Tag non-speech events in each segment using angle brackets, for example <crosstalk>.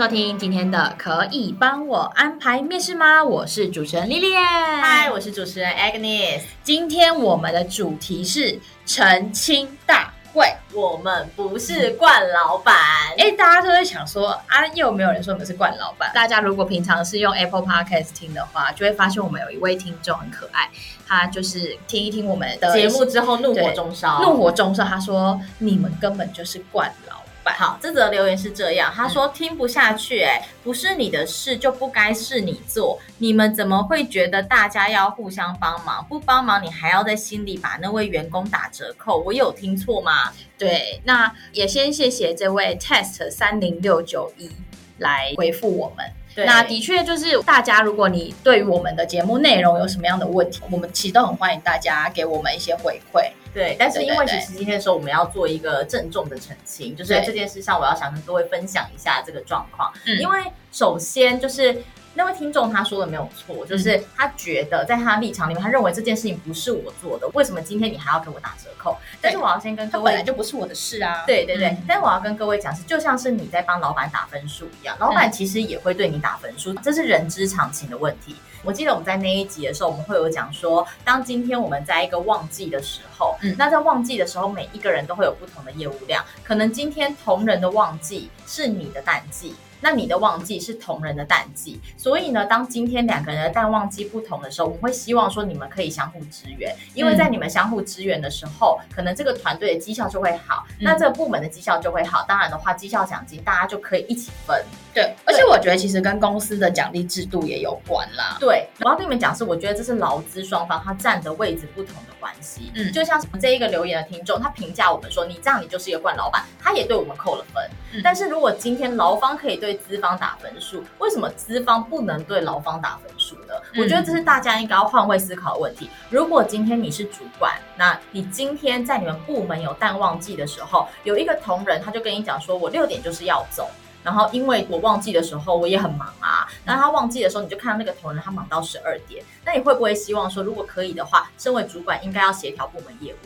收听今天的《可以帮我安排面试吗》？我是主持人 Lilian，嗨，我是主持人 Agnes。今天我们的主题是澄清大会，我们不是惯老板。哎，大家都在想说啊，又没有人说你们是惯老板。大家如果平常是用 Apple Podcast 听的话，就会发现我们有一位听众很可爱，他就是听一听我们的节目之后怒火中烧，怒火中烧。他说你们根本就是惯老板。好，这则留言是这样，他说听不下去，哎，不是你的事就不该是你做，你们怎么会觉得大家要互相帮忙？不帮忙你还要在心里把那位员工打折扣？我有听错吗？对，那也先谢谢这位 test 三零六九一来回复我们。对那的确就是大家，如果你对于我们的节目内容有什么样的问题，我们其实都很欢迎大家给我们一些回馈。对，但是因为其实今天的时候我们要做一个郑重的澄清，就是这件事上我要想跟各位分享一下这个状况。嗯，因为首先就是。那位听众他说的没有错，就是他觉得在他立场里面，他认为这件事情不是我做的，为什么今天你还要给我打折扣？但是我要先跟各位，本来就不是我的事啊。对对对，嗯、但是我要跟各位讲是，就像是你在帮老板打分数一样，老板其实也会对你打分数，这是人之常情的问题。我记得我们在那一集的时候，我们会有讲说，当今天我们在一个旺季的时候，嗯，那在旺季的时候，每一个人都会有不同的业务量，可能今天同仁的旺季是你的淡季。那你的旺季是同人的淡季，所以呢，当今天两个人的淡旺季不同的时候，我们会希望说你们可以相互支援，因为在你们相互支援的时候，嗯、可能这个团队的绩效就会好，嗯、那这个部门的绩效就会好。当然的话，绩效奖金大家就可以一起分。对，对而且我觉得其实跟公司的奖励制度也有关啦。对，我要跟你们讲是，我觉得这是劳资双方他站的位置不同的关系。嗯，就像这一个留言的听众，他评价我们说，你这样你就是一个惯老板，他也对我们扣了分。嗯、但是如果今天劳方可以对资方打分数，为什么资方不能对劳方打分数呢？嗯、我觉得这是大家应该要换位思考的问题。如果今天你是主管，那你今天在你们部门有淡旺季的时候，有一个同仁他就跟你讲说，我六点就是要走，然后因为我旺季的时候我也很忙啊，那他旺季的时候你就看到那个同仁他忙到十二点，那你会不会希望说，如果可以的话，身为主管应该要协调部门业务？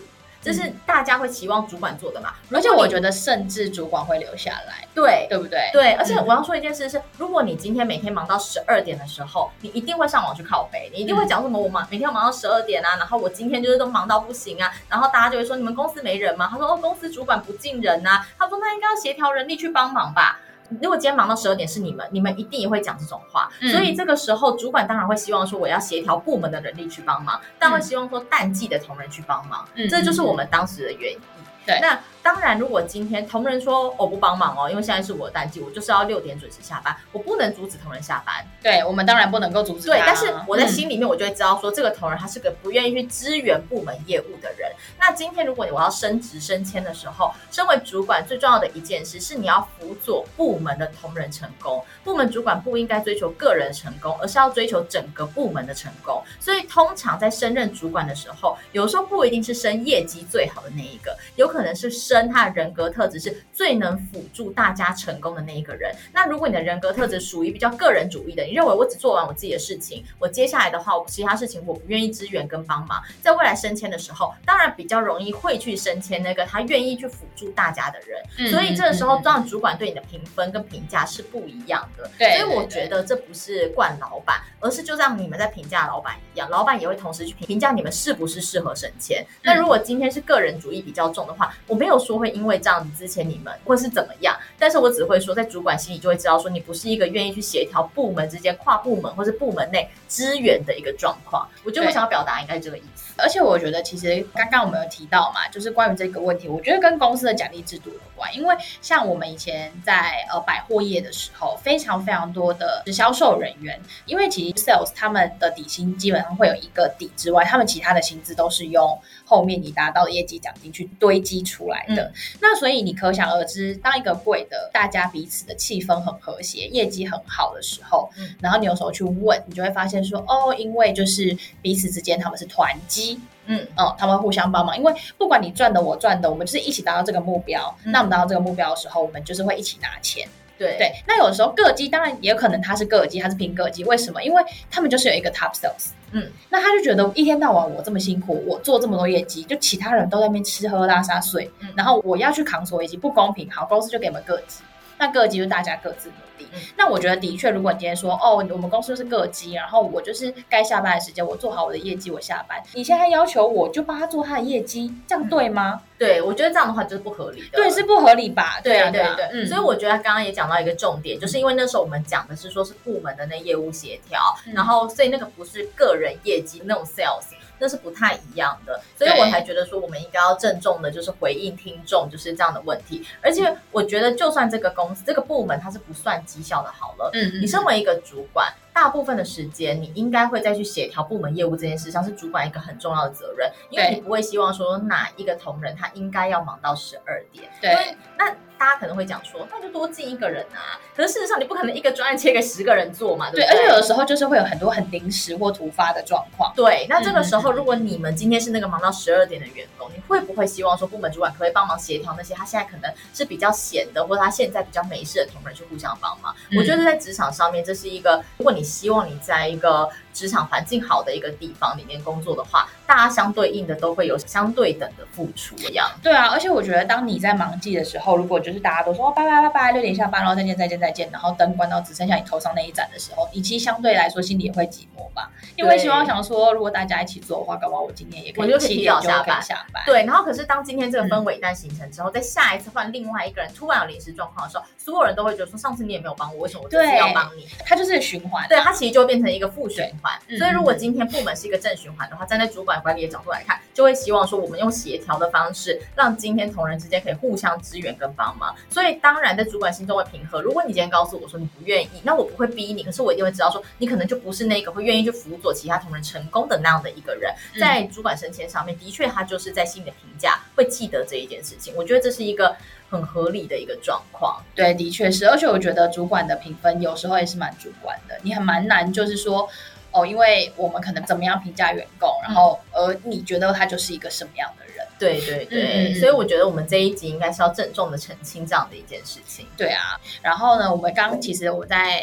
这是大家会期望主管做的嘛？而且我觉得，甚至主管会留下来，对对不对？对，而且我要说一件事是，如果你今天每天忙到十二点的时候，你一定会上网去靠北，你一定会讲什么？我忙每天要忙到十二点啊，然后我今天就是都忙到不行啊，然后大家就会说，你们公司没人吗？他说哦，公司主管不进人呐，他说那应该要协调人力去帮忙吧。如果今天忙到十二点是你们，你们一定也会讲这种话，嗯、所以这个时候主管当然会希望说我要协调部门的人力去帮忙，但会希望说淡季的同仁去帮忙，嗯、这就是我们当时的原因。对，那当然，如果今天同仁说我不帮忙哦，因为现在是我的淡季，我就是要六点准时下班，我不能阻止同仁下班。对，我们当然不能够阻止。对，但是我在心里面我就会知道说，这个同仁他是个不愿意去支援部门业务的人。那今天如果我要升职升迁的时候，身为主管最重要的一件事是你要辅佐部门的同仁成功。部门主管不应该追求个人成功，而是要追求整个部门的成功。所以通常在升任主管的时候，有时候不一定是升业绩最好的那一个，有可能是升他的人格特质是最能辅助大家成功的那一个人。那如果你的人格特质属于比较个人主义的，你认为我只做完我自己的事情，我接下来的话，我其他事情我不愿意支援跟帮忙，在未来升迁的时候，当然比较容易会去升迁那个他愿意去辅助大家的人。嗯、所以这个时候，让主管对你的评分跟评价是不一样的。对，所以我觉得这不是惯老板，而是就像你们在评价老板一样，老板也会同时去评评价你们是不是适合升迁。嗯、那如果今天是个人主义比较重的话，我没有说会因为这样子之前你们或是怎么样，但是我只会说，在主管心里就会知道说，你不是一个愿意去协调部门之间、跨部门或是部门内支援的一个状况。我觉得我想要表达应该是这个意思。而且我觉得，其实刚刚我们有提到嘛，就是关于这个问题，我觉得跟公司的奖励制度有关。因为像我们以前在呃百货业的时候，非常非常多的销售人员，因为其实 sales 他们的底薪基本上会有一个底之外，他们其他的薪资都是用后面你达到的业绩奖金去堆积出来的。嗯、那所以你可想而知，当一个贵的大家彼此的气氛很和谐，业绩很好的时候，嗯、然后你有时候去问，你就会发现说，哦，因为就是彼此之间他们是团绩，嗯哦，他们会互相帮忙，因为不管你赚的我赚的，我们就是一起达到这个目标。嗯、那我们达到这个目标的时候，我们就是会一起拿钱。对对，那有的时候个机当然也有可能他是个机，他是拼个机，为什么？因为他们就是有一个 top sales，嗯，那他就觉得一天到晚我这么辛苦，我做这么多业绩，就其他人都在那边吃喝拉撒睡，嗯，然后我要去扛所有业绩，不公平，好，公司就给我们个机。那各机就大家各自努力。嗯、那我觉得的确，如果你今天说哦，我们公司是各级，然后我就是该下班的时间，我做好我的业绩，我下班。你现在要求我就帮他做他的业绩，这样对吗？对，我觉得这样的话就是不合理的。对，是不合理吧？对啊，对啊对所以我觉得刚刚也讲到一个重点，就是因为那时候我们讲的是说是部门的那业务协调，嗯、然后所以那个不是个人业绩那种 sales。那是不太一样的，所以我才觉得说我们应该要郑重的，就是回应听众就是这样的问题。而且我觉得，就算这个公司这个部门它是不算绩效的，好了，嗯，你身为一个主管，大部分的时间你应该会再去协调部门业务这件事，上是主管一个很重要的责任，因为你不会希望说哪一个同仁他应该要忙到十二点，对，那。大家可能会讲说，那就多进一个人啊。可是事实上，你不可能一个专案切给十个人做嘛，对不对？对，而且有的时候就是会有很多很临时或突发的状况。对，那这个时候，如果你们今天是那个忙到十二点的员工，你会不会希望说部门主管可不可以帮忙协调那些他现在可能是比较闲的，或者他现在比较没事的同仁去互相帮忙？嗯、我觉得在职场上面，这是一个，如果你希望你在一个职场环境好的一个地方里面工作的话，大家相对应的都会有相对等的付出一样。对啊，而且我觉得当你在忙季的时候，如果就是大家都说拜拜拜拜，六点下班，然后再见再见再见，然后灯关到只剩下你头上那一盏的时候，你其实相对来说心里也会寂寞吧？因为希望想说，如果大家一起做的话，搞不好我今天也可以七点就可以下班。对，然后可是当今天这个氛围一旦形成之后，在下一次换另外一个人突然有临时状况的时候，所有人都会觉得说，上次你也没有帮我，为什么我这次要帮你？它就是循环，对，它其实就变成一个负循环。所以如果今天部门是一个正循环的话，站在主管管理的角度来看，就会希望说，我们用协调的方式，让今天同仁之间可以互相支援跟帮忙。所以当然，在主管心中会平和。如果你今天告诉我说你不愿意，那我不会逼你，可是我一定会知道说，你可能就不是那个会愿意去辅佐其他同仁成功的那样的一个人。在主管升迁上面，的确他就是在心里的评价会记得这一件事情。我觉得这是一个很合理的一个状况。对，的确是。而且我觉得主管的评分有时候也是蛮主观的，你很蛮难，就是说。哦，因为我们可能怎么样评价员工，然后而你觉得他就是一个什么样的人？对对对，嗯、所以我觉得我们这一集应该是要郑重的澄清这样的一件事情。对啊，然后呢，我们刚其实我在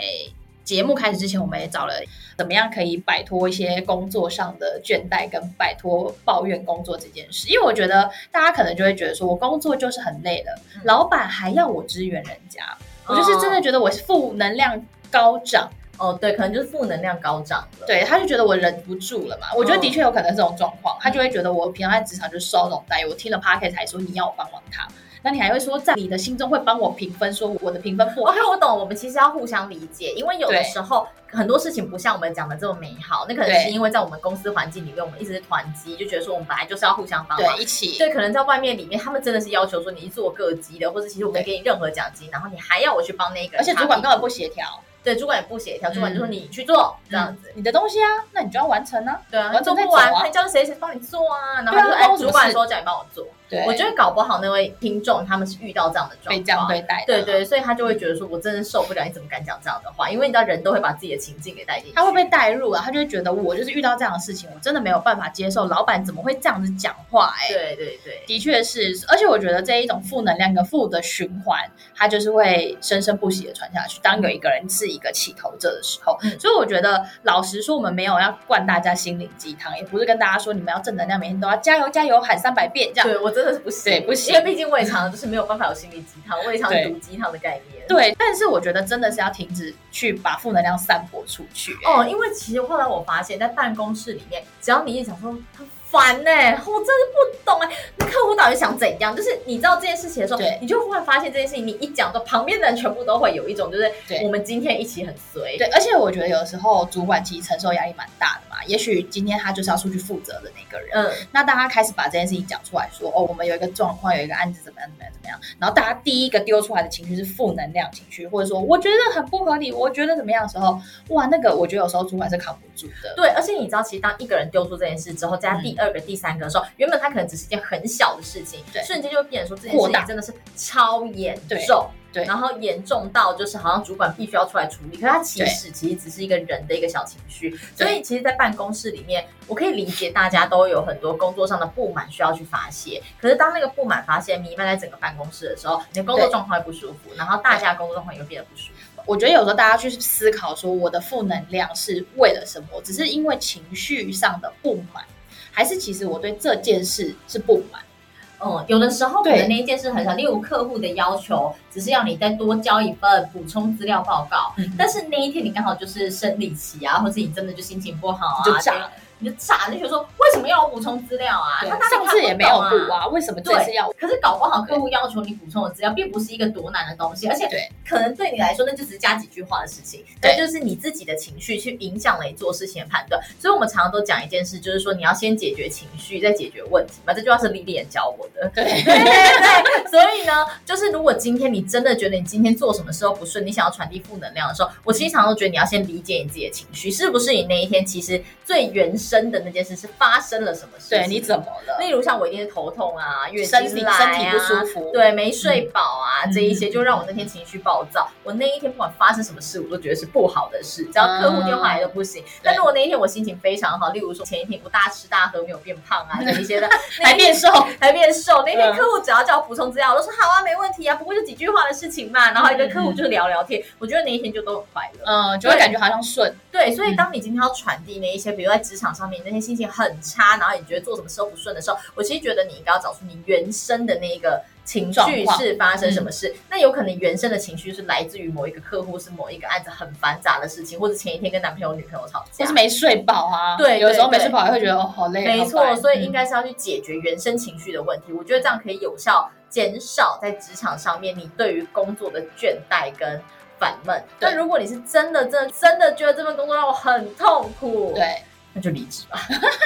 节目开始之前，我们也找了怎么样可以摆脱一些工作上的倦怠，跟摆脱抱怨工作这件事。因为我觉得大家可能就会觉得说，我工作就是很累了，嗯、老板还要我支援人家，我就是真的觉得我是负能量高涨。哦，对，可能就是负能量高涨了。对，他就觉得我忍不住了嘛。我觉得的确有可能是这种状况，他就会觉得我平常在职场就受这种待遇。我听了 Podcast 才说你要我帮忙他，那你还会说在你的心中会帮我评分，说我的评分不好。OK，我懂。我们其实要互相理解，因为有的时候很多事情不像我们讲的这么美好。那可能是因为在我们公司环境里面，我们一直是团积，就觉得说我们本来就是要互相帮忙，对，一起。对，可能在外面里面，他们真的是要求说你是做个机的，或者其实我没给你任何奖金，然后你还要我去帮那个人，而且主管根本不协调。对，主管也不协调，主管就说你去做、嗯、这样子，你的东西啊，那你就要完成啊。对啊，完成不完，还叫谁谁帮你做啊？然后就说，哎，主管说叫你帮我做。对我觉得搞不好那位听众他们是遇到这样的状况，被这样对待的，对对，所以他就会觉得说，我真的受不了，你怎么敢讲这样的话？因为你知道人都会把自己的情境给带进去，他会被带入啊，他就会觉得我就是遇到这样的事情，我真的没有办法接受，老板怎么会这样子讲话？哎，对对对，的确是，而且我觉得这一种负能量跟负的循环，它就是会生生不息的传下去。当有一个人是一个起头者的时候，嗯、所以我觉得老实说，我们没有要灌大家心灵鸡汤，也不是跟大家说你们要正能量，每天都要加油加油喊三百遍这样。对我真的是不行，对不行。因为毕竟胃肠就是没有办法有心理鸡汤，胃肠毒鸡汤的概念。对，但是我觉得真的是要停止去把负能量散播出去。哦，因为其实后来我发现，在办公室里面，只要你一想说很烦呢、欸，我真的不懂哎、欸，那客户到底想怎样？就是你知道这件事情的时候，你就忽然发现这件事情，你一讲，到旁边的人全部都会有一种，就是我们今天一起很衰。对，而且我觉得有时候主管其实承受压力蛮大的也许今天他就是要出去负责的那个人。嗯，那当他开始把这件事情讲出来说，哦，我们有一个状况，有一个案子怎么样怎么样怎么样，然后大家第一个丢出来的情绪是负能量情绪，或者说我觉得很不合理，我觉得怎么样的时候，哇，那个我觉得有时候主管是扛不住的。对，而且你知道，其实当一个人丢出这件事之后，加第二个、第三个的时候，原本他可能只是一件很小的事情，对，瞬间就会变成说这件事情真的是超严重。对，然后严重到就是好像主管必须要出来处理，可是他其实其实只是一个人的一个小情绪，所以其实，在办公室里面，我可以理解大家都有很多工作上的不满需要去发泄，可是当那个不满发泄弥漫在整个办公室的时候，你的工作状况会不舒服，然后大家工作状况也会变得不舒服。我觉得有时候大家去思考说，我的负能量是为了什么？只是因为情绪上的不满，还是其实我对这件事是不满？嗯，有的时候可能那一件事很小，例如客户的要求只是要你再多交一份补充资料报告，嗯、但是那一天你刚好就是生理期啊，或者你真的就心情不好啊，就炸了。你就傻，就觉得说，为什么要我补充资料啊？他上次也没有补啊，为什么这次要？可是搞不好客户要求你补充的资料，并不是一个多难的东西，而且可能对你来说，那就只是加几句话的事情。对，就是你自己的情绪去影响了你做事情的判断。所以我们常常都讲一件事，就是说你要先解决情绪，再解决问题嘛。这句话是 Lilian 教我的。对对对对。所以呢，就是如果今天你真的觉得你今天做什么时候不顺，你想要传递负能量的时候，我其实常常都觉得你要先理解你自己的情绪，是不是你那一天其实最原生的那件事是。发生了什么事？对，你怎么了？例如像我一定是头痛啊，月经来啊，身体身体不舒服，对，没睡饱啊，嗯、这一些就让我那天情绪暴躁。嗯、我那一天不管发生什么事，我都觉得是不好的事，只要客户电话来都不行。嗯、但如果那一天我心情非常好，例如说前一天我大吃大喝没有变胖啊，<laughs> 这一些的还变瘦 <laughs> 还变瘦，那天客户只要叫我补充资料，我都说好啊，没问题啊，不过就几句话的事情嘛。然后一个客户就聊聊天，嗯、我觉得那一天就都很快乐，嗯，就会感觉好像顺。对，所以当你今天要传递那一些，比如在职场上面那些心情很差，然后你觉得做什么事都不顺的时候，我其实觉得你应该要找出你原生的那个情绪是发生什么事。嗯、那有可能原生的情绪是来自于某一个客户，是某一个案子很繁杂的事情，或者前一天跟男朋友、女朋友吵架，或是没睡饱啊。对，有时候没睡饱也会觉得哦好累。没错，所以应该是要去解决原生情绪的问题。嗯、我觉得这样可以有效减少在职场上面你对于工作的倦怠跟烦闷。但如果你是真的、真的、真的觉得这份工作让我很痛苦，对。那就离职吧。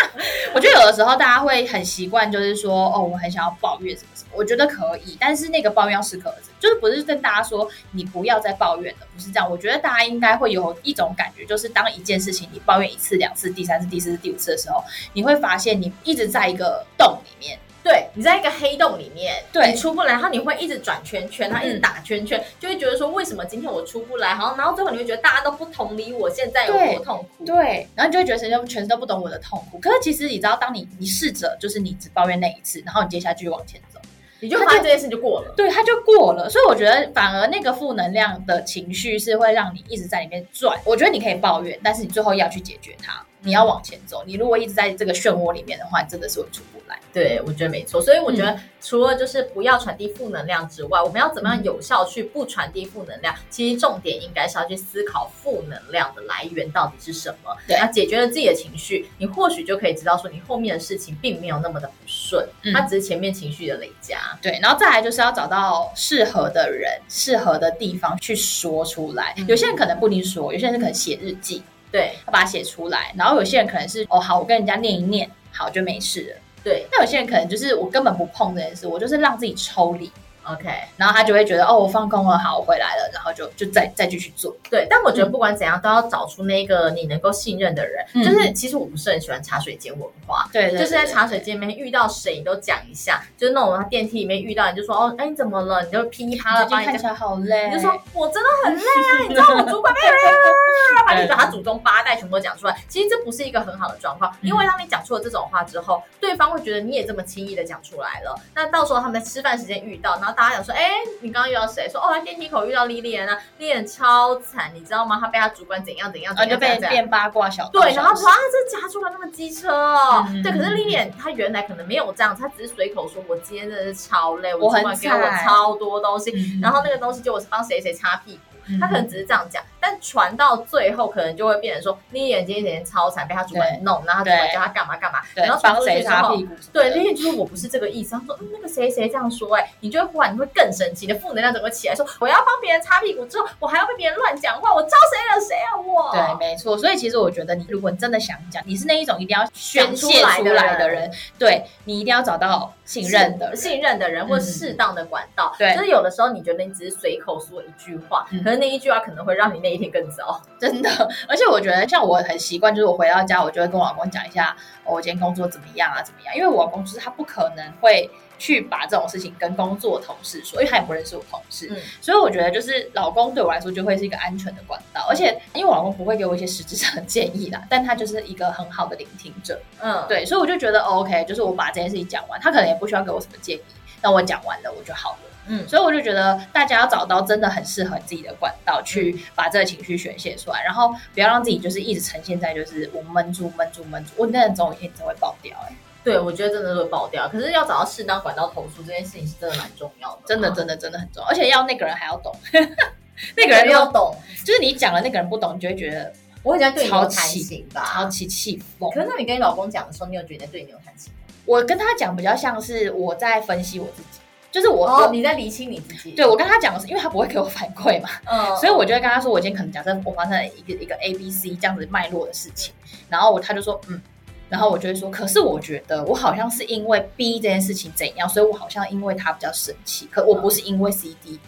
<laughs> 我觉得有的时候大家会很习惯，就是说，哦，我很想要抱怨什么什么。我觉得可以，但是那个抱怨要适可而止，就是不是跟大家说你不要再抱怨了，不是这样。我觉得大家应该会有一种感觉，就是当一件事情你抱怨一次、两次、第三次、第四次、第五次的时候，你会发现你一直在一个洞里面。对，你在一个黑洞里面，对，你出不来，然后你会一直转圈圈，然后一直打圈圈，嗯、就会觉得说，为什么今天我出不来？然后，然后最后你会觉得大家都不同理我现在有多痛苦，对，对，然后你就会觉得全全都不懂我的痛苦。可是其实你知道，当你你试着就是你只抱怨那一次，然后你接下来继续往前走，你就发现这件事就过了，对，它就过了。所以我觉得反而那个负能量的情绪是会让你一直在里面转。我觉得你可以抱怨，但是你最后要去解决它。你要往前走，你如果一直在这个漩涡里面的话，你真的是会出不来。对，我觉得没错。所以我觉得除了就是不要传递负能量之外，嗯、我们要怎么样有效去不传递负能量？其实重点应该是要去思考负能量的来源到底是什么。对，那解决了自己的情绪，你或许就可以知道说，你后面的事情并没有那么的不顺，嗯、它只是前面情绪的累加。对，然后再来就是要找到适合的人、适合的地方去说出来。嗯、有些人可能不一定说，有些人是可能写日记。对，要把它写出来，然后有些人可能是哦好，我跟人家念一念，好就没事了。对，那有些人可能就是我根本不碰这件事，我就是让自己抽离。OK，然后他就会觉得哦，我放空了，好，我回来了，然后就就再再继续做。对，但我觉得不管怎样，嗯、都要找出那个你能够信任的人。嗯、就是其实我不是很喜欢茶水间文化，对，对，对，对，就是在茶水间里面遇到谁你都讲一下，就是那种电梯里面遇到你就说哦，哎你怎么了？你就噼里啪啦帮你看起来好累，你就说我真的很累啊，<laughs> 你知道我主管没 <laughs> 有把你把他祖宗八代全部都讲出来。其实这不是一个很好的状况，因为当你讲出了这种话之后，对方会觉得你也这么轻易的讲出来了，那到时候他们在吃饭时间遇到，然后大家讲说，哎。你刚刚遇到谁？说哦，在电梯口遇到 Lilian 啊，Lilian 超惨，你知道吗？她被她主管怎样怎样怎样，就被变八卦小对，然后哇，这家主管那么机车哦，对。可是 Lilian 他原来可能没有这样，她只是随口说，我今天真的是超累，我主管给我超多东西，然后那个东西就我是帮谁谁擦屁股。嗯、他可能只是这样讲，但传到最后可能就会变成说，你眼睛一点超惨，被他主管弄，然后他主管叫他干嘛干嘛，然后帮谁擦屁股，对，那些就是我不是这个意思。他说，嗯，那个谁谁这样说，哎，你就会忽然你会更生气，你的负能量整个起来，说我要帮别人擦屁股之后，我还要被别人乱讲话，我招谁惹谁啊我？对，没错。所以其实我觉得，你如果你真的想讲，你是那一种一定要宣泄出来的人，对，你一定要找到信任的信任的人，或适当的管道。对，就是有的时候你觉得你只是随口说一句话，可是那一句话可能会让你那一天更糟。真的，<laughs> 而且我觉得像我很习惯，就是我回到家，我就会跟我老公讲一下，我今天工作怎么样啊，怎么样？因为我老公就是他不可能会。去把这种事情跟工作同事说，因为他也不认识我同事，嗯、所以我觉得就是老公对我来说就会是一个安全的管道，而且因为我老公不会给我一些实质上的建议啦，<laughs> 但他就是一个很好的聆听者，嗯，对，所以我就觉得 OK，就是我把这件事情讲完，他可能也不需要给我什么建议，那我讲完了我就好了，嗯，所以我就觉得大家要找到真的很适合自己的管道，去把这个情绪宣泄出来，然后不要让自己就是一直呈现在就是我闷住闷住闷住，我那总有一天真会爆掉哎、欸。对，我觉得真的会爆掉。可是要找到适当管道投诉这件事情是真的蛮重要的，真的真的真的很重要，而且要那个人还要懂，<laughs> 那个人要懂，就是你讲了那个人不懂，你就会觉得我会觉得对你有弹性吧，超级气疯。可是那你跟你老公讲的时候，你有觉得对你有弹性吗？我跟他讲比较像是我在分析我自己，就是我、哦、你在厘清你自己。对，我跟他讲的是，因为他不会给我反馈嘛，嗯，所以我就会跟他说，我今天可能假设我发生了一个一个 A B C 这样子脉络的事情，然后他就说嗯。然后我就会说，可是我觉得我好像是因为 B 这件事情怎样，所以我好像因为他比较生气，可我不是因为 C D E，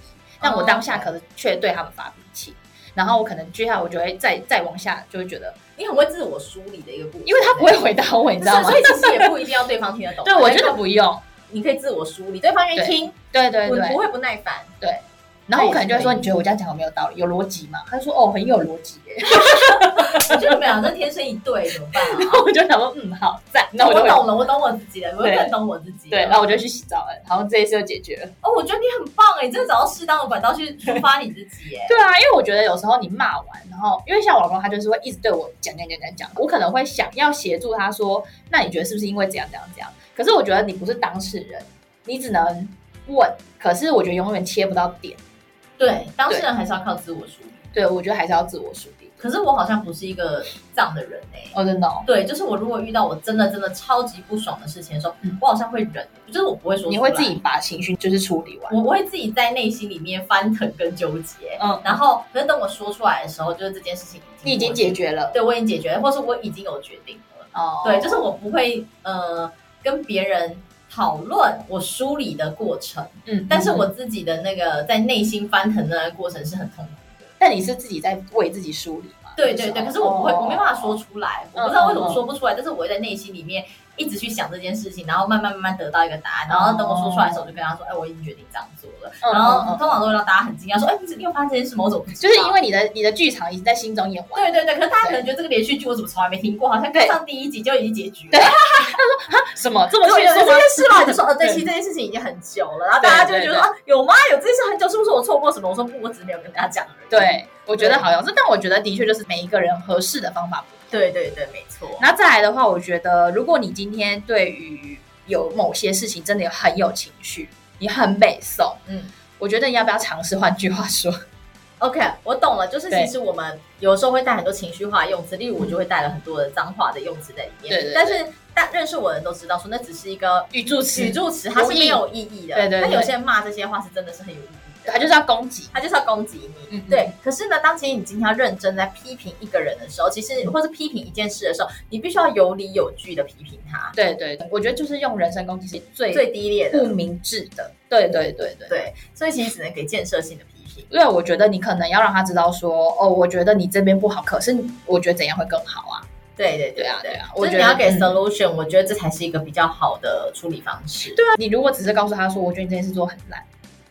但我当下可能却对他们发脾气。然后我可能接下来我就会再再往下，就会觉得你很会自我梳理的一个部分，因为他不会回答我，你知道吗？所以其实也不一定要对方听得懂。<laughs> 对，我觉得不用，你可以自我梳理，对方愿意听，对对对，不会不耐烦，对。然后我可能就会说，你觉得我这样讲有没有道理？有逻辑吗？他就说哦，很有逻辑耶。<laughs> 我觉得你们俩真天生一对，怎么办啊？然 <laughs> 后我就想说，嗯，好赞。那我懂了，我懂我自己了，我更懂我自己。对，然后我就去洗澡了，然后这一次就解决了。哦，我觉得你很棒哎，你真的找到适当的管道去抒发你自己耶。<laughs> 对啊，因为我觉得有时候你骂完，然后因为像我老公，他就是会一直对我讲讲讲讲讲，我可能会想要协助他说，那你觉得是不是因为这样这样这样？可是我觉得你不是当事人，你只能问，可是我觉得永远切不到点。对，当事人还是要靠自我梳理。对，我觉得还是要自我梳理。可是我好像不是一个这样的人哎、欸。哦，真的。对，就是我如果遇到我真的真的超级不爽的事情的时候，嗯、我好像会忍，就是我不会说。你会自己把情绪就是处理完。我我会自己在内心里面翻腾跟纠结。嗯。然后，可是等我说出来的时候，就是这件事情已经你已经解决了。对，我已经解决了，或是我已经有决定了。哦。对，就是我不会呃跟别人。讨论我梳理的过程，嗯，但是我自己的那个在内心翻腾的过程是很痛苦的。但你是自己在为自己梳理吗？对对对，可是我不会，我没办法说出来，我不知道为什么说不出来，但是我会在内心里面。一直去想这件事情，然后慢慢慢慢得到一个答案，然后等我说出来的时候，我就跟他说：“哎，我已经决定这样做了。”然后通常都会让大家很惊讶，说：“哎，你你有发现这件事吗？我怎么不知道？”就是因为你的你的剧场已经在心中演完。对对对，可是大家可能觉得这个连续剧我怎么从来没听过，好像刚上第一集就已经结局了。对，<laughs> 他说：“哈，什么这么迅速吗？”这件事嘛，就说：“ <laughs> 呃，对，其实这件事情已经很久了。”然后大家就会觉得：“啊，有吗？有这件事很久，是不是我错过什么？”我说：“不，我只是没有跟大家讲而已。”对，我觉得好像是，但我觉得的确就是每一个人合适的方法不。对对对，没错。那再来的话，我觉得如果你今天对于有某些事情真的有很有情绪，你很北宋，嗯，我觉得你要不要尝试？换句话说，OK，我懂了，就是其实我们有时候会带很多情绪化用词，例如我就会带了很多的脏话的用词在里面。对对。但是但认识我的人都知道，说那只是一个语助词，语助词它是没有意义的。对对。那有些人骂这些话是真的是很有意义。他就是要攻击，他就是要攻击你。对，可是呢，当其实你今天要认真在批评一个人的时候，其实或是批评一件事的时候，你必须要有理有据的批评他。对对对，我觉得就是用人身攻击是最最低劣的、不明智的。对对对对对，所以其实只能给建设性的批评。因为我觉得你可能要让他知道说，哦，我觉得你这边不好，可是我觉得怎样会更好啊？对对对啊对啊，我觉得你要给 solution，、嗯、我觉得这才是一个比较好的处理方式。对啊，你如果只是告诉他说，我觉得你这件事做很烂。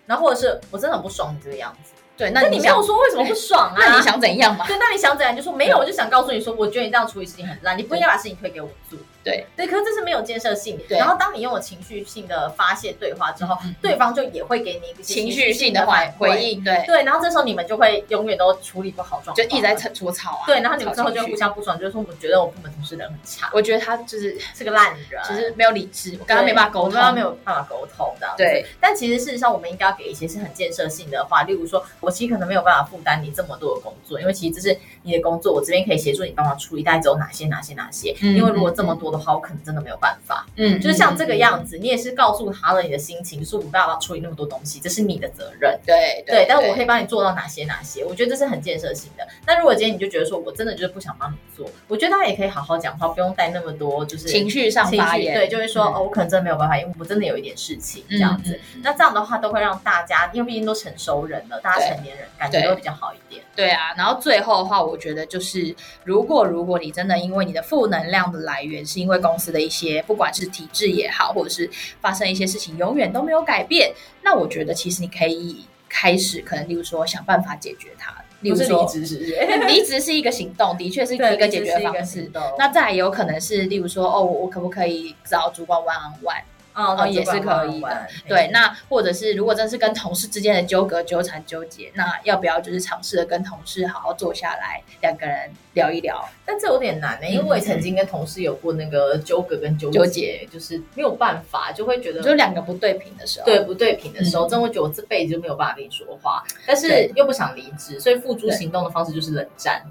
然后或者是我真的很不爽你这个样子。对，那你没有说为什么不爽啊？<laughs> 那你想怎样嘛？对，那你想怎样？就说没有，我就想告诉你说，我觉得你这样处理事情很烂，你不应该把事情推给我做。对对，可是这是没有建设性。对然后当你用了情绪性的发泄对话之后，对方就也会给你一个情绪性的回回应。对对，然后这时候你们就会永远都处理不好状况，就一直在扯搓吵啊。对，然后你们之后就互相不爽，就是说我觉得我部门同事人很差，我觉得他就是是个烂人，其实没有理智，我跟他没办法沟通，跟他没有办法沟通的。对，但其实事实上我们应该要给一些是很建设性的话，例如说。我其实可能没有办法负担你这么多的工作，因为其实这是你的工作，我这边可以协助你帮忙处理，大概只有哪些哪些哪些。嗯、因为如果这么多的话，我可能真的没有办法。嗯，就是像这个样子，你也是告诉他了你的心情，就是我没办法处理那么多东西，这是你的责任。对对，对，但我可以帮你做到哪些哪些，我觉得这是很建设性的。那如果今天你就觉得说我真的就是不想帮你做，我觉得大家也可以好好讲话，不用带那么多就是情绪上发言。对，就是说、嗯、哦，我可能真的没有办法，因为我真的有一点事情这样子。嗯、那这样的话都会让大家，因为毕竟都成熟人了，大家成年人感觉都会比较好一点。对啊，然后最后的话，我觉得就是，如果如果你真的因为你的负能量的来源是因为公司的一些，不管是体制也好，或者是发生一些事情永远都没有改变，那我觉得其实你可以开始，可能例如说想办法解决它，例如说离职是，<laughs> 离职是一个行动，的确是一 <laughs> 个解决方式。那再有可能是例如说，哦，我可不可以找主管 one on one？哦，哦也是可以的。对，那或者是如果真是跟同事之间的纠葛、纠缠、纠结，那要不要就是尝试的跟同事好好坐下来，两个人聊一聊？但这有点难呢、欸，因为我也曾经跟同事有过那个纠葛跟纠结，结就是没有办法，就会觉得就两个不对频的时候，对不对频的时候，嗯、真的会觉得我这辈子就没有办法跟你说话，但是又不想离职，所以付诸行动的方式就是冷战。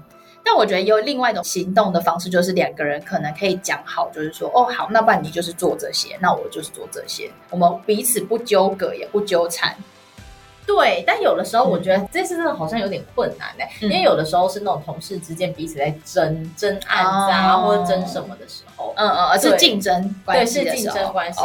但我觉得有另外一种行动的方式，就是两个人可能可以讲好，就是说，哦，好，那不然你就是做这些，那我就是做这些，我们彼此不纠葛，也不纠缠。对，但有的时候我觉得这次真的好像有点困难呢、欸，嗯、因为有的时候是那种同事之间彼此在争争案子啊，哦、或者争什么的时候，嗯嗯，而是竞争关系对，是竞争关系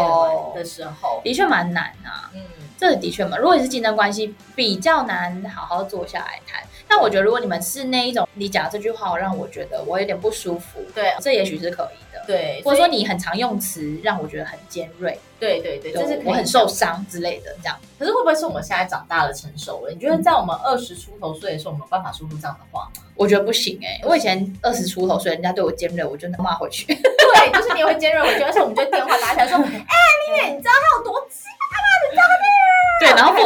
的时候，哦、的确蛮难啊。嗯，这的确嘛，如果你是竞争关系，比较难好好坐下来谈。但我觉得，如果你们是那一种，你讲这句话让我觉得我有点不舒服，对，这也许是可以的，对。或者说你很常用词让我觉得很尖锐，对对对，就是我很受伤之类的这样。可是会不会是我们现在长大了成熟了？你觉得在我们二十出头岁的时候，我们有办法说出这样的话吗？我觉得不行哎，我以前二十出头岁，人家对我尖锐，我就能骂回去。对，就是你也会尖锐回去，而且我们就电话拉起来说，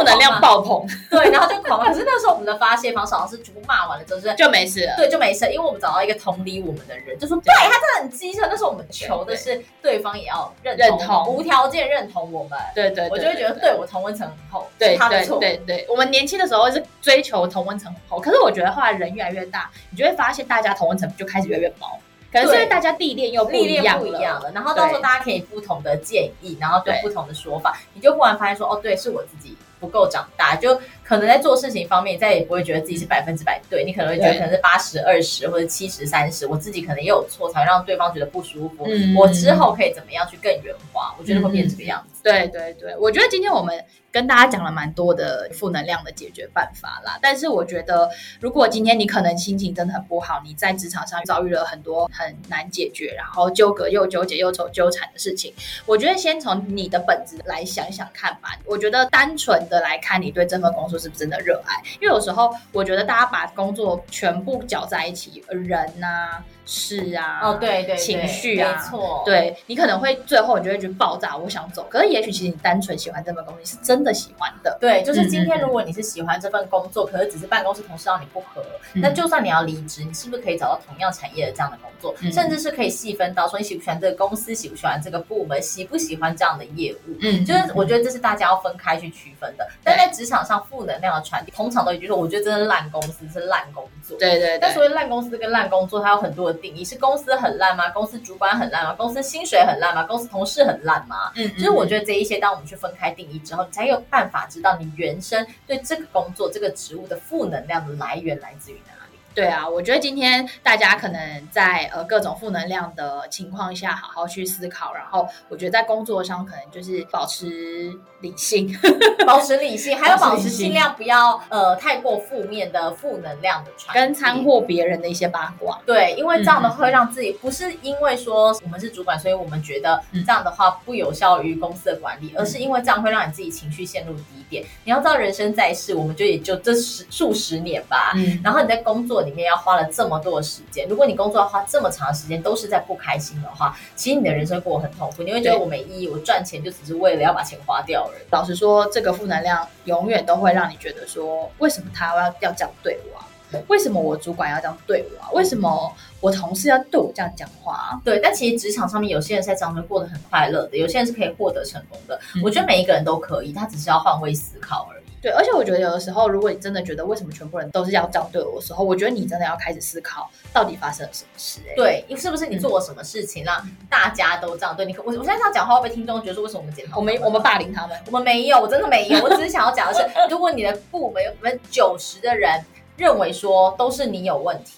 能量爆棚，<laughs> 对，然后就狂。可是那时候我们的发泄方式好像是全部骂完了之后，就没事了。对，就没事，因为我们找到一个同理我们的人，就说对他真的很机车。那时候我们求的是对方也要认同，无条件认同我们。对对，我就会觉得对我同温层很厚，对他的错。对对，我们年轻的时候是追求同温层很厚，可是我觉得后来人越来越大，你就会发现大家同温层就开始越来越薄。可能是因为大家历练又不一样了，然后到时候大家可以不同的建议，然后对不同的说法，你就忽然发现说，哦，对，是我自己。不够长大，就可能在做事情方面，再也不会觉得自己是百分之百对，你可能会觉得可能是八十二十或者七十三十，我自己可能也有错，才会让对方觉得不舒服。嗯、我之后可以怎么样去更圆滑？我觉得会变这个样子。对对对，我觉得今天我们。跟大家讲了蛮多的负能量的解决办法啦，但是我觉得，如果今天你可能心情真的很不好，你在职场上遭遇了很多很难解决，然后纠葛又纠结又愁纠缠的事情，我觉得先从你的本质来想想看吧。我觉得单纯的来看，你对这份工作是不是真的热爱？因为有时候我觉得大家把工作全部搅在一起，人呐、是啊，哦对对，情绪啊，没错，对你可能会最后你就会觉得爆炸，我想走。可是也许其实你单纯喜欢这份工作，你是真的喜欢的。对，就是今天如果你是喜欢这份工作，可是只是办公室同事让你不合，那就算你要离职，你是不是可以找到同样产业的这样的工作？甚至是可以细分到说你喜不喜欢这个公司，喜不喜欢这个部门，喜不喜欢这样的业务？嗯，就是我觉得这是大家要分开去区分的。但在职场上负能量的传递，通常都已经说，我觉得真的烂公司是烂工作。对对。但所谓烂公司跟烂工作，它有很多的定义，是公司。很烂吗？公司主管很烂吗？公司薪水很烂吗？公司同事很烂吗？嗯，就是我觉得这一些，当我们去分开定义之后，你才有办法知道你原生对这个工作、这个职务的负能量的来源来自于哪。对啊，我觉得今天大家可能在呃各种负能量的情况下，好好去思考。然后我觉得在工作上可能就是保持理性，<laughs> 保持理性，还有保持尽量不要呃太过负面的负能量的传，跟掺和别人的一些八卦。对，因为这样的会让自己不是因为说我们是主管，所以我们觉得这样的话不有效于公司的管理，而是因为这样会让你自己情绪陷入低点。你要知道，人生在世，我们就也就这十数十年吧。嗯，然后你在工作里面要花了这么多的时间，如果你工作要花这么长的时间都是在不开心的话，其实你的人生过得很痛苦，你会觉得我没意义，我赚钱就只是为了要把钱花掉而已。老实说，这个负能量永远都会让你觉得说，为什么他要要这样对我啊？为什么我主管要这样对我啊？为什么我同事要对我这样讲话啊？对，但其实职场上面有些人在这样过得很快乐的，有些人是可以获得成功的。我觉得每一个人都可以，他只是要换位思考而已。对，而且我觉得有的时候，如果你真的觉得为什么全部人都是要这样对我的时候，我觉得你真的要开始思考到底发生了什么事、欸。对，是不是你做了什么事情让大家都这样对你？我我现在这样讲话会被听众觉得说，为什么我们检讨？我们我们霸凌他们？我们没有，我真的没有。我只是想要讲的是，<laughs> 如果你的部门有百分之九十的人认为说都是你有问题。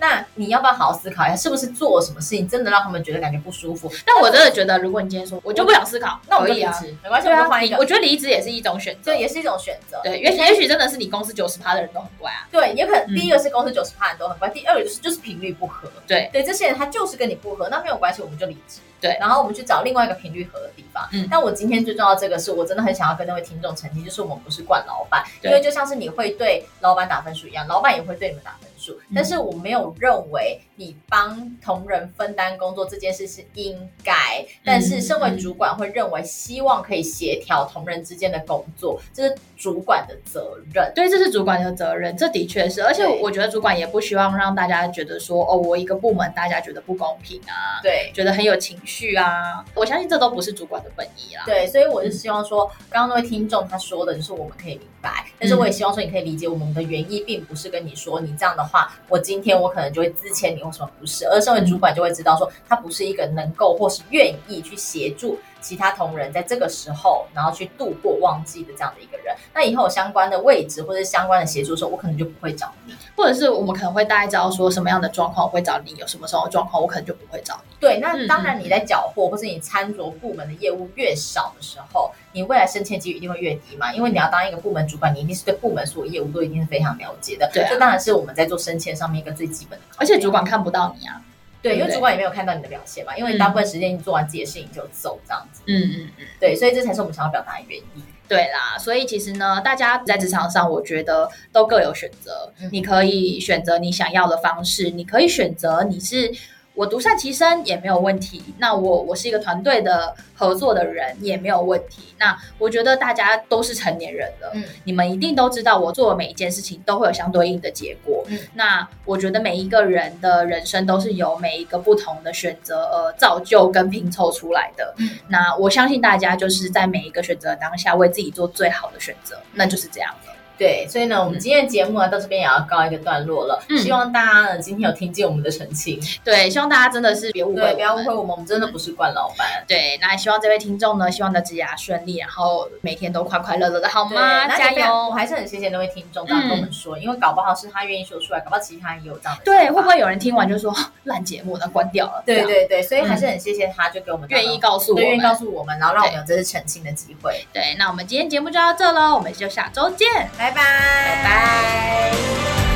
那你要不要好好思考一下，是不是做了什么事情真的让他们觉得感觉不舒服？但我真的觉得，如果你今天说我就不想思考，那我就离职，没关系，我就换一个。我觉得离职也是一种选择，对，也是一种选择。对，也也许真的是你公司九十趴的人都很乖啊。对，也可能第一个是公司九十趴人都很乖，第二个就是就是频率不合。对对，这些人他就是跟你不合，那没有关系，我们就离职。对，然后我们去找另外一个频率合的地方。嗯，但我今天最重要的这个是我真的很想要跟那位听众澄清，就是我们不是惯老板，因为就像是你会对老板打分数一样，老板也会对你们打分数。但是我没有认为你帮同仁分担工作这件事是应该，但是身为主管会认为希望可以协调同仁之间的工作，这是主管的责任。对，这是主管的责任，这的确是。而且我觉得主管也不希望让大家觉得说，哦，我一个部门大家觉得不公平啊。对。觉得很有情绪啊，我相信这都不是主管的本意啦。对，所以我是希望说，嗯、刚刚那位听众他说的就是我们可以明白，但是我也希望说你可以理解我们的原意，并不是跟你说你这样的话，我今天我可能就会支遣你，为什么不是？而身为主管就会知道说，他不是一个能够或是愿意去协助其他同仁在这个时候，然后去度过旺季的这样的一个人。那以后有相关的位置或者相关的协助的时候，我可能就不会找你，或者是我们可能会大概知道说什么样的状况我会找你，有什么时候状况我可能就不会找你。对，那当然你在缴获或是你参酌部门的业务越少的时候，你未来升迁几率一定会越低嘛，因为你要当一个部门主管，你一定是对部门所有业务都一定是非常了解的。对、啊，这当然是我们在做升迁上面一个最基本的。而且主管看不到你啊。对，因为主管也没有看到你的表现嘛，因为大部分时间你做完自己的事情就走这样子。嗯嗯嗯，对，所以这才是我们想要表达的原因。对啦，所以其实呢，大家在职场上，我觉得都各有选择。嗯、你可以选择你想要的方式，你可以选择你是。我独善其身也没有问题。那我我是一个团队的合作的人也没有问题。那我觉得大家都是成年人了，嗯，你们一定都知道，我做的每一件事情都会有相对应的结果。嗯，那我觉得每一个人的人生都是由每一个不同的选择而造就跟拼凑出来的。嗯，那我相信大家就是在每一个选择当下为自己做最好的选择，那就是这样的。对，所以呢，我们今天的节目呢，到这边也要告一个段落了。嗯，希望大家呢今天有听见我们的澄清。对，希望大家真的是别误会，不要误会我们，我们真的不是惯老板。对，那希望这位听众呢，希望你的职涯顺利，然后每天都快快乐乐的，好吗？加油！我还是很谢谢那位听众这样跟我们说，因为搞不好是他愿意说出来，搞不好其他人也有这样的。对，会不会有人听完就说 <laughs> 烂节目，那关掉了？对对对，所以还是很谢谢他，就给我们愿意告诉我们，愿意告诉我们，然后让我们有这次澄清的机会。对，那我们今天节目就到这喽，我们就下周见，拜拜。